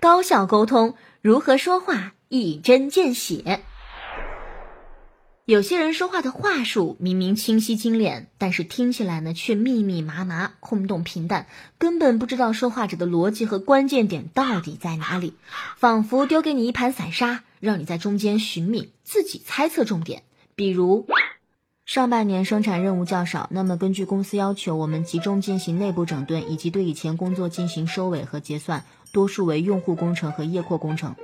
高效沟通，如何说话一针见血。有些人说话的话术明明清晰精炼，但是听起来呢却密密麻麻、空洞平淡，根本不知道说话者的逻辑和关键点到底在哪里，仿佛丢给你一盘散沙，让你在中间寻觅，自己猜测重点。比如，上半年生产任务较少，那么根据公司要求，我们集中进行内部整顿，以及对以前工作进行收尾和结算。多数为用户工程和业扩工程，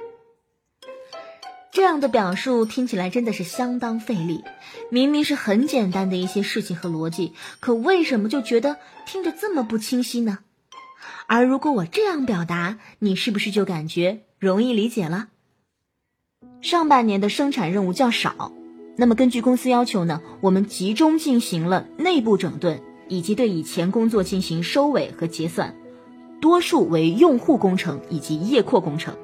这样的表述听起来真的是相当费力。明明是很简单的一些事情和逻辑，可为什么就觉得听着这么不清晰呢？而如果我这样表达，你是不是就感觉容易理解了？上半年的生产任务较少，那么根据公司要求呢，我们集中进行了内部整顿，以及对以前工作进行收尾和结算。多数为用户工程以及页扩工程，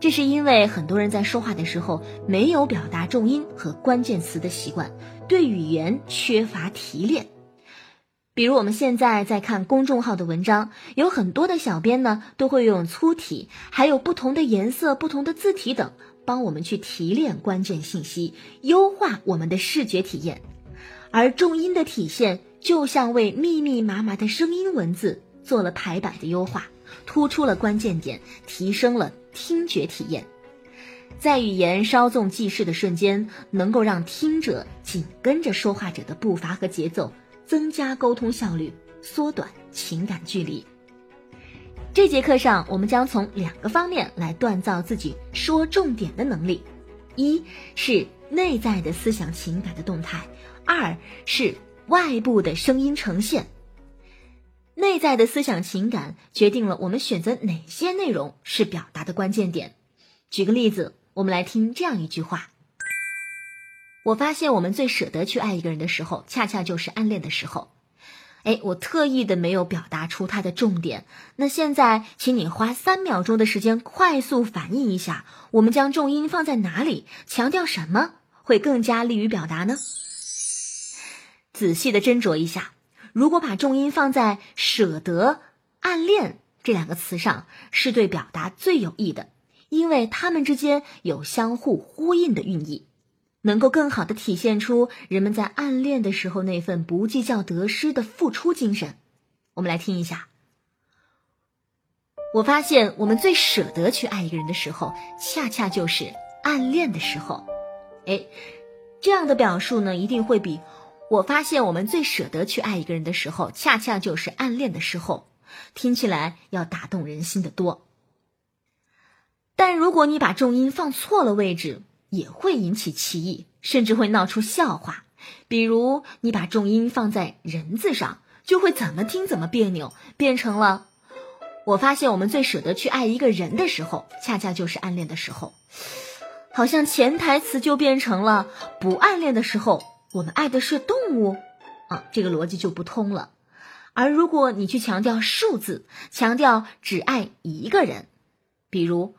这是因为很多人在说话的时候没有表达重音和关键词的习惯，对语言缺乏提炼。比如我们现在在看公众号的文章，有很多的小编呢都会用粗体，还有不同的颜色、不同的字体等，帮我们去提炼关键信息，优化我们的视觉体验。而重音的体现，就像为密密麻麻的声音文字。做了排版的优化，突出了关键点，提升了听觉体验，在语言稍纵即逝的瞬间，能够让听者紧跟着说话者的步伐和节奏，增加沟通效率，缩短情感距离。这节课上，我们将从两个方面来锻造自己说重点的能力：一是内在的思想情感的动态，二是外部的声音呈现。内在的思想情感决定了我们选择哪些内容是表达的关键点。举个例子，我们来听这样一句话：我发现我们最舍得去爱一个人的时候，恰恰就是暗恋的时候。哎，我特意的没有表达出它的重点。那现在，请你花三秒钟的时间，快速反应一下，我们将重音放在哪里，强调什么，会更加利于表达呢？仔细的斟酌一下。如果把重音放在“舍得”“暗恋”这两个词上，是对表达最有益的，因为它们之间有相互呼应的寓意，能够更好的体现出人们在暗恋的时候那份不计较得失的付出精神。我们来听一下。我发现，我们最舍得去爱一个人的时候，恰恰就是暗恋的时候。哎，这样的表述呢，一定会比。我发现，我们最舍得去爱一个人的时候，恰恰就是暗恋的时候，听起来要打动人心的多。但如果你把重音放错了位置，也会引起歧义，甚至会闹出笑话。比如，你把重音放在“人”字上，就会怎么听怎么别扭，变成了“我发现，我们最舍得去爱一个人的时候，恰恰就是暗恋的时候”，好像潜台词就变成了“不暗恋的时候”。我们爱的是动物，啊，这个逻辑就不通了。而如果你去强调数字，强调只爱一个人，比如，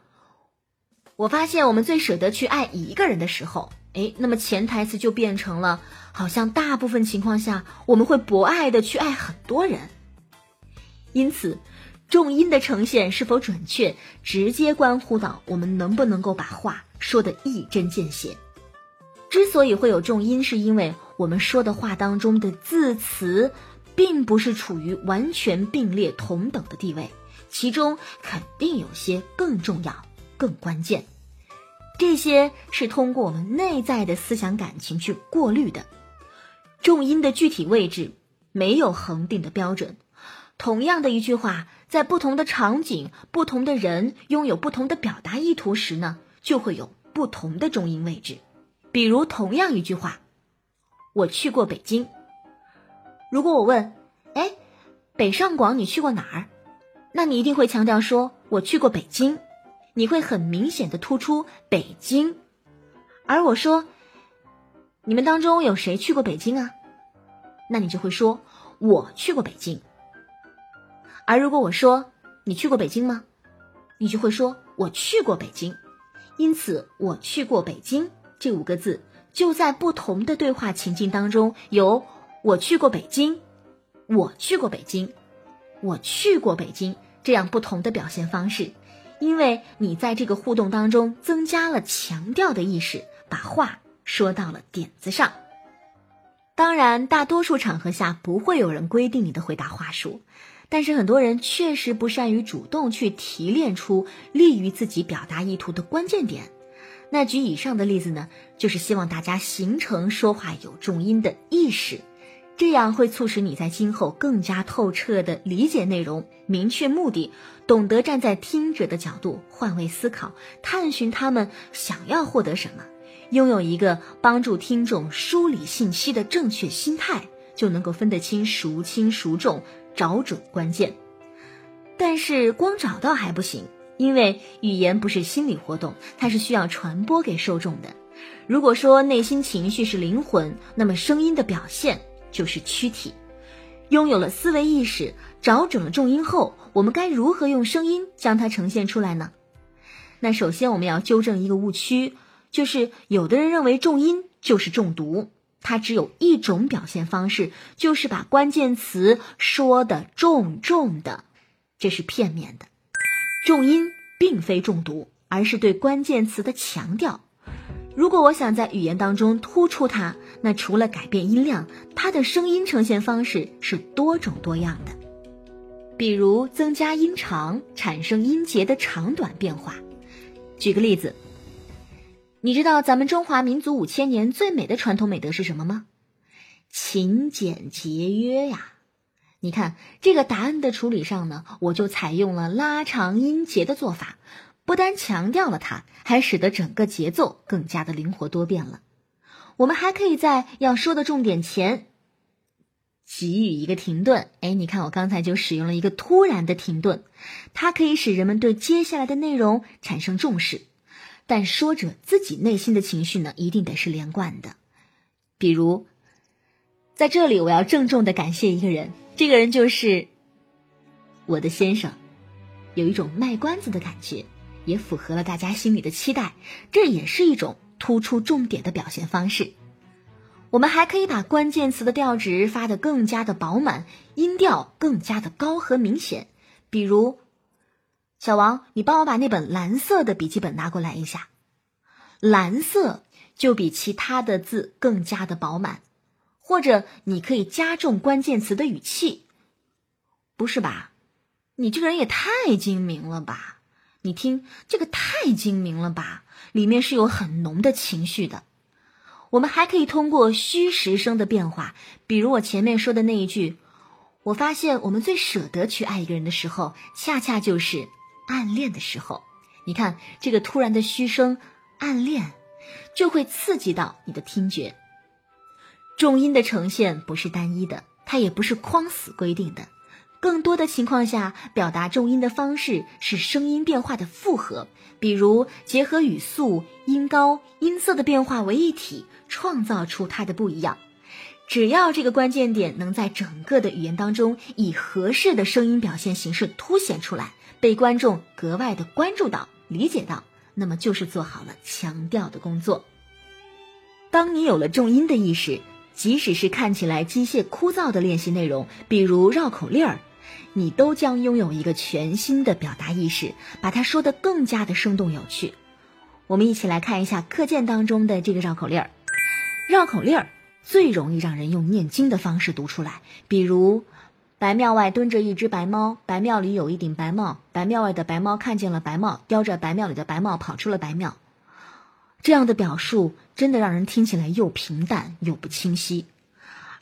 我发现我们最舍得去爱一个人的时候，哎，那么潜台词就变成了，好像大部分情况下我们会博爱的去爱很多人。因此，重音的呈现是否准确，直接关乎到我们能不能够把话说的一针见血。之所以会有重音，是因为我们说的话当中的字词，并不是处于完全并列同等的地位，其中肯定有些更重要、更关键。这些是通过我们内在的思想感情去过滤的。重音的具体位置没有恒定的标准。同样的一句话，在不同的场景、不同的人拥有不同的表达意图时呢，就会有不同的重音位置。比如同样一句话，我去过北京。如果我问，哎，北上广你去过哪儿？那你一定会强调说我去过北京，你会很明显的突出北京。而我说，你们当中有谁去过北京啊？那你就会说我去过北京。而如果我说你去过北京吗？你就会说我去过北京。因此，我去过北京。这五个字就在不同的对话情境当中，有“我去过北京”“我去过北京”“我去过北京”，这样不同的表现方式，因为你在这个互动当中增加了强调的意识，把话说到了点子上。当然，大多数场合下不会有人规定你的回答话术，但是很多人确实不善于主动去提炼出利于自己表达意图的关键点。那举以上的例子呢，就是希望大家形成说话有重音的意识。这样会促使你在今后更加透彻地理解内容，明确目的，懂得站在听者的角度换位思考，探寻他们想要获得什么，拥有一个帮助听众梳理信息的正确心态，就能够分得清孰轻孰重，找准关键。但是光找到还不行，因为语言不是心理活动，它是需要传播给受众的。如果说内心情绪是灵魂，那么声音的表现。就是躯体，拥有了思维意识，找准了重音后，我们该如何用声音将它呈现出来呢？那首先我们要纠正一个误区，就是有的人认为重音就是重读，它只有一种表现方式，就是把关键词说的重重的，这是片面的。重音并非重读，而是对关键词的强调。如果我想在语言当中突出它，那除了改变音量，它的声音呈现方式是多种多样的。比如增加音长，产生音节的长短变化。举个例子，你知道咱们中华民族五千年最美的传统美德是什么吗？勤俭节约呀！你看这个答案的处理上呢，我就采用了拉长音节的做法。不单强调了它，还使得整个节奏更加的灵活多变了。我们还可以在要说的重点前给予一个停顿。哎，你看我刚才就使用了一个突然的停顿，它可以使人们对接下来的内容产生重视。但说者自己内心的情绪呢，一定得是连贯的。比如，在这里我要郑重的感谢一个人，这个人就是我的先生，有一种卖关子的感觉。也符合了大家心里的期待，这也是一种突出重点的表现方式。我们还可以把关键词的调值发得更加的饱满，音调更加的高和明显。比如，小王，你帮我把那本蓝色的笔记本拿过来一下。蓝色就比其他的字更加的饱满，或者你可以加重关键词的语气。不是吧？你这个人也太精明了吧！你听，这个太精明了吧？里面是有很浓的情绪的。我们还可以通过虚实声的变化，比如我前面说的那一句：“我发现我们最舍得去爱一个人的时候，恰恰就是暗恋的时候。”你看这个突然的虚声“暗恋”，就会刺激到你的听觉。重音的呈现不是单一的，它也不是框死规定的。更多的情况下，表达重音的方式是声音变化的复合，比如结合语速、音高、音色的变化为一体，创造出它的不一样。只要这个关键点能在整个的语言当中以合适的声音表现形式凸显出来，被观众格外的关注到、理解到，那么就是做好了强调的工作。当你有了重音的意识，即使是看起来机械枯燥的练习内容，比如绕口令儿。你都将拥有一个全新的表达意识，把它说得更加的生动有趣。我们一起来看一下课件当中的这个绕口令儿。绕口令儿最容易让人用念经的方式读出来，比如“白庙外蹲着一只白猫，白庙里有一顶白帽，白庙外的白猫看见了白帽，叼着白庙里的白帽跑出了白庙。”这样的表述真的让人听起来又平淡又不清晰。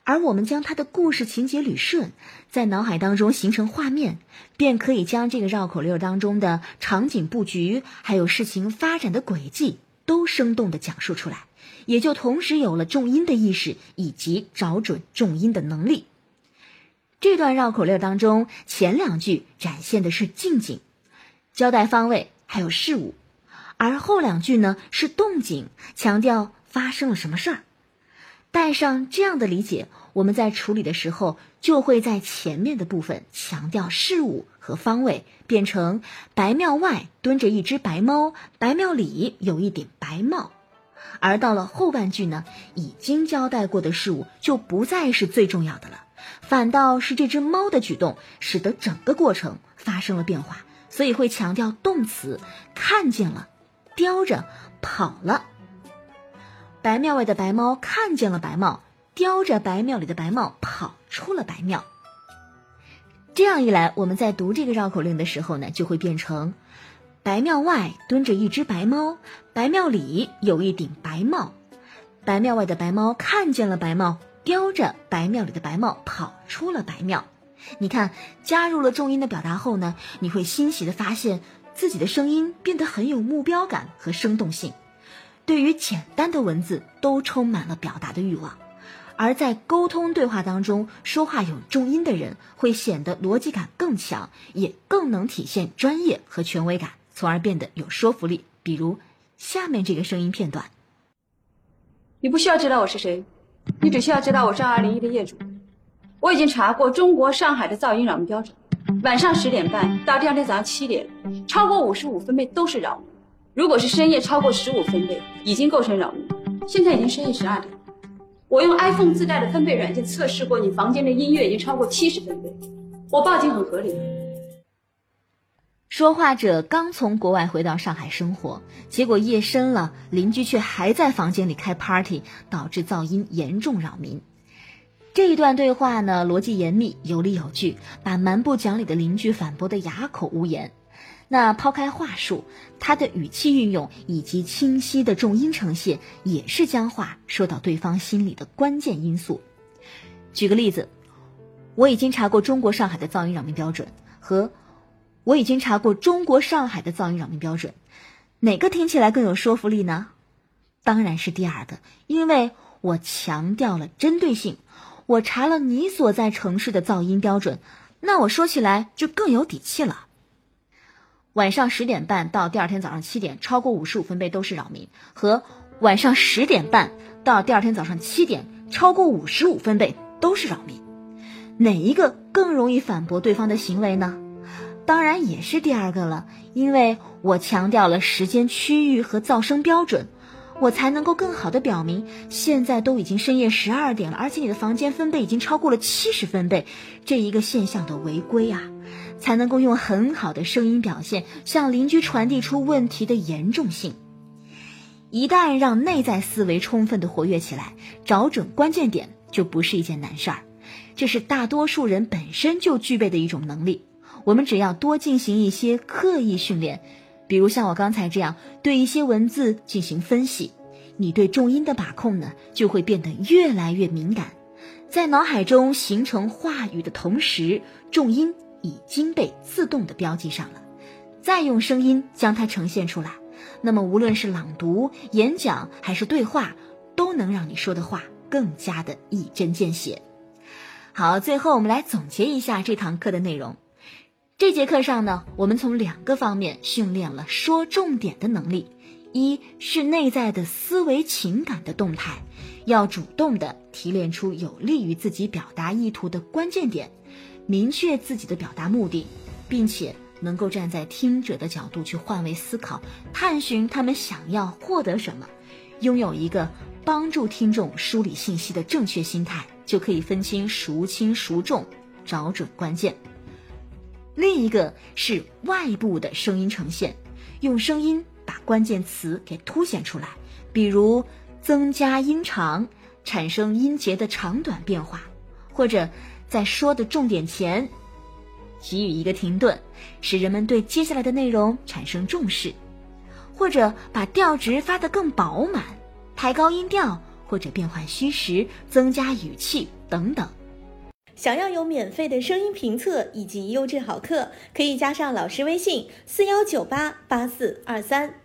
而我们将它的故事情节捋顺，在脑海当中形成画面，便可以将这个绕口令当中的场景布局，还有事情发展的轨迹，都生动的讲述出来，也就同时有了重音的意识以及找准重音的能力。这段绕口令当中，前两句展现的是近景，交代方位还有事物，而后两句呢是动静，强调发生了什么事儿。带上这样的理解，我们在处理的时候，就会在前面的部分强调事物和方位，变成白庙外蹲着一只白猫，白庙里有一顶白帽。而到了后半句呢，已经交代过的事物就不再是最重要的了，反倒是这只猫的举动使得整个过程发生了变化，所以会强调动词看见了，叼着跑了。白庙外的白猫看见了白帽，叼着白庙里的白帽跑出了白庙。这样一来，我们在读这个绕口令的时候呢，就会变成：白庙外蹲着一只白猫，白庙里有一顶白帽。白庙外的白猫看见了白帽，叼着白庙里的白帽跑出了白庙。你看，加入了重音的表达后呢，你会欣喜的发现自己的声音变得很有目标感和生动性，对于简单的文字都充满了表达的欲望。而在沟通对话当中，说话有重音的人会显得逻辑感更强，也更能体现专业和权威感，从而变得有说服力。比如下面这个声音片段：你不需要知道我是谁，你只需要知道我是二零一的业主。我已经查过中国上海的噪音扰民标准，晚上十点半到第二天早上七点，超过五十五分贝都是扰民。如果是深夜超过十五分贝，已经构成扰民。现在已经深夜十二点。我用 iPhone 自带的分贝软件测试过，你房间的音乐已经超过七十分贝，我报警很合理。说话者刚从国外回到上海生活，结果夜深了，邻居却还在房间里开 party，导致噪音严重扰民。这一段对话呢，逻辑严密，有理有据，把蛮不讲理的邻居反驳得哑口无言。那抛开话术，他的语气运用以及清晰的重音呈现，也是将话说到对方心里的关键因素。举个例子，我已经查过中国上海的噪音扰民标准，和我已经查过中国上海的噪音扰民标准，哪个听起来更有说服力呢？当然是第二个，因为我强调了针对性，我查了你所在城市的噪音标准，那我说起来就更有底气了。晚上十点半到第二天早上七点，超过五十五分贝都是扰民；和晚上十点半到第二天早上七点，超过五十五分贝都是扰民，哪一个更容易反驳对方的行为呢？当然也是第二个了，因为我强调了时间、区域和噪声标准，我才能够更好的表明，现在都已经深夜十二点了，而且你的房间分贝已经超过了七十分贝，这一个现象的违规啊。才能够用很好的声音表现，向邻居传递出问题的严重性。一旦让内在思维充分的活跃起来，找准关键点就不是一件难事儿。这是大多数人本身就具备的一种能力。我们只要多进行一些刻意训练，比如像我刚才这样对一些文字进行分析，你对重音的把控呢就会变得越来越敏感，在脑海中形成话语的同时，重音。已经被自动的标记上了，再用声音将它呈现出来，那么无论是朗读、演讲还是对话，都能让你说的话更加的一针见血。好，最后我们来总结一下这堂课的内容。这节课上呢，我们从两个方面训练了说重点的能力：一是内在的思维情感的动态，要主动的提炼出有利于自己表达意图的关键点。明确自己的表达目的，并且能够站在听者的角度去换位思考，探寻他们想要获得什么，拥有一个帮助听众梳理信息的正确心态，就可以分清孰轻孰重，找准关键。另一个是外部的声音呈现，用声音把关键词给凸显出来，比如增加音长，产生音节的长短变化，或者。在说的重点前，给予一个停顿，使人们对接下来的内容产生重视，或者把调值发得更饱满，抬高音调，或者变换虚实，增加语气等等。想要有免费的声音评测以及优质好课，可以加上老师微信：四幺九八八四二三。